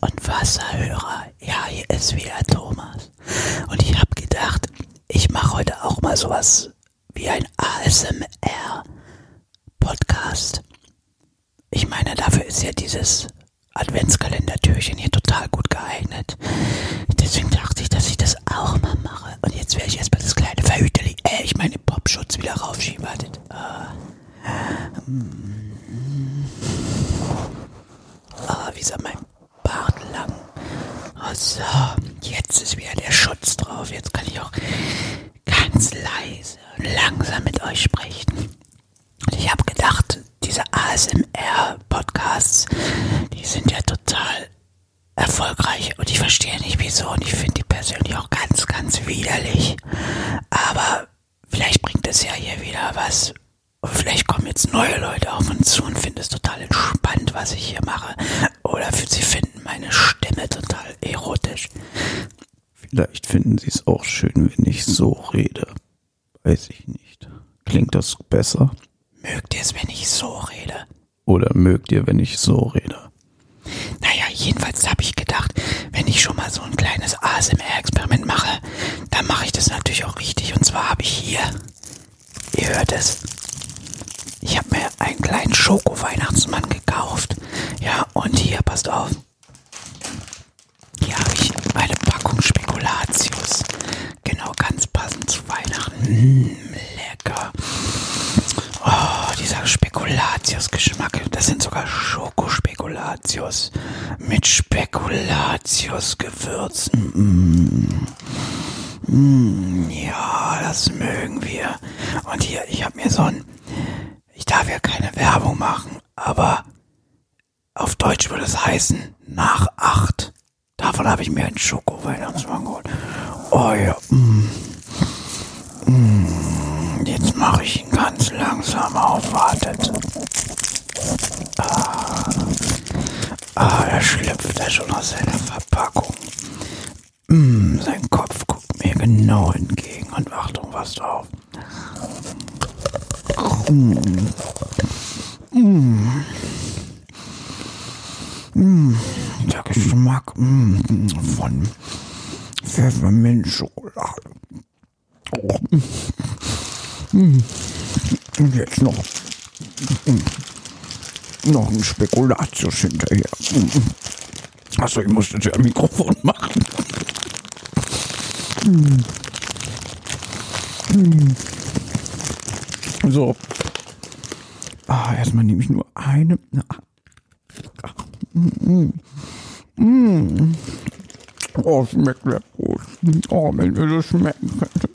und Wasserhörer. Ja, hier ist wieder Thomas. Und ich habe gedacht, ich mache heute auch mal sowas wie ein ASMR-Podcast. Ich meine, dafür ist ja dieses Adventskalendertürchen hier total gut geeignet. Deswegen dachte ich, dass ich das auch mal mache. Und jetzt werde ich erstmal das kleine Verhüterli, äh, ich meine Popschutz wieder raufschieben. Wartet. Ah. Ah, wie soll mein Bart lang? So, jetzt ist wieder der Schutz drauf. Jetzt kann ich auch ganz leise und langsam mit euch sprechen. Und ich habe gedacht, diese ASMR-Podcasts, die sind ja total erfolgreich und ich verstehe nicht wieso und ich finde die persönlich auch ganz, ganz widerlich. Aber vielleicht bringt es ja hier wieder was. Und vielleicht kommen jetzt neue Leute auf uns zu und finden es total entspannt, was ich hier mache. Oder sie finden meine Stimme total erotisch. Vielleicht finden Sie es auch schön, wenn ich so rede. Weiß ich nicht. Klingt das besser? Mögt ihr es, wenn ich so rede? Oder mögt ihr, wenn ich so rede? Naja, jedenfalls habe ich gedacht, wenn ich schon mal so ein kleines ASMR-Experiment mache, dann mache ich das natürlich auch richtig. Und zwar habe ich hier, ihr hört es, einen kleinen Schoko-Weihnachtsmann gekauft. Ja, und hier, passt auf. Hier habe ich eine Packung Spekulatius. Genau, ganz passend zu Weihnachten. Mmh, lecker. Oh, dieser Spekulatius-Geschmack. Das sind sogar Schokospekulatius mit Spekulatius-Gewürzen. Mm. Mm, ja, das mögen wir. Und hier, ich habe mir so ein... Ja keine Werbung machen, aber auf Deutsch würde es heißen nach acht. Davon habe ich mir einen Schoko-Weihnachtsmann geholt. Oh ja. Mm. Mm. Jetzt mache ich ihn ganz langsam auf. Wartet. Ah, ah da schlüpft er schon aus seiner Verpackung. Mm, sein Kopf guckt mir genau entgegen. Und Achtung, was drauf. Mm. Mm. Mm. Der Geschmack mm, von Pfefferminzschokolade. Oh. Und jetzt noch, noch ein Spekulatius hinterher. Achso, ich musste ja Mikrofon machen. So. Ah, erstmal nehme ich nur eine. Mm. Mm. Oh, schmeckt sehr gut. Oh, wenn ihr das schmecken könnt.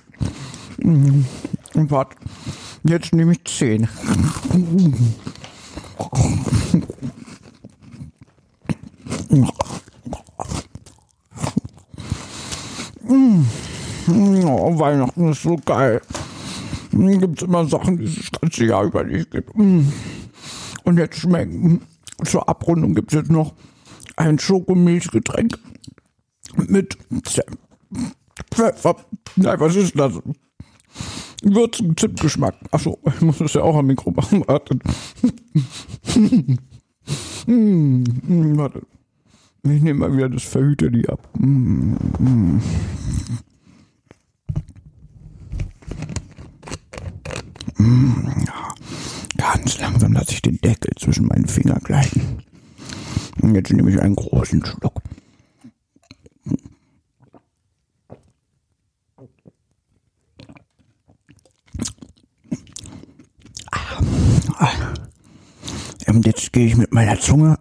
Mm. Und warte, jetzt nehme ich zehn. Oh, Weihnachten ist so geil. Gibt es immer Sachen, die es das ganze Jahr über nicht gibt. Und jetzt schmecken. Zur Abrundung gibt es jetzt noch ein Schokomilchgetränk mit Pfeffer. Nein, was ist das? Würzen, Zimtgeschmack. Achso, ich muss das ja auch am Mikro machen. Warte. hm, warte. Ich nehme mal wieder das Verhüterli ab. Hm, hm. Ganz langsam lasse ich den Deckel zwischen meinen Fingern gleiten. Und jetzt nehme ich einen großen Schluck. Und jetzt gehe ich mit meiner Zunge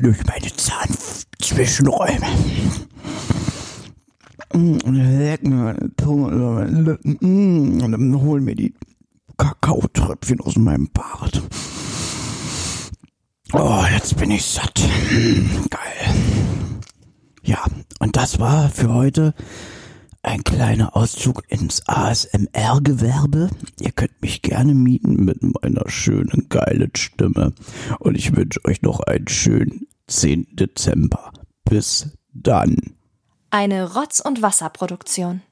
durch meine Zahnzwischenräume. Leck mir meine Zunge über meine Lippen. Und dann holen mir die Kakaotröpfchen aus meinem Bart. Oh, jetzt bin ich satt. Geil. Ja, und das war für heute ein kleiner Auszug ins ASMR-Gewerbe. Ihr könnt mich gerne mieten mit meiner schönen, geilen Stimme. Und ich wünsche euch noch einen schönen 10. Dezember. Bis dann. Eine Rotz- und Wasserproduktion.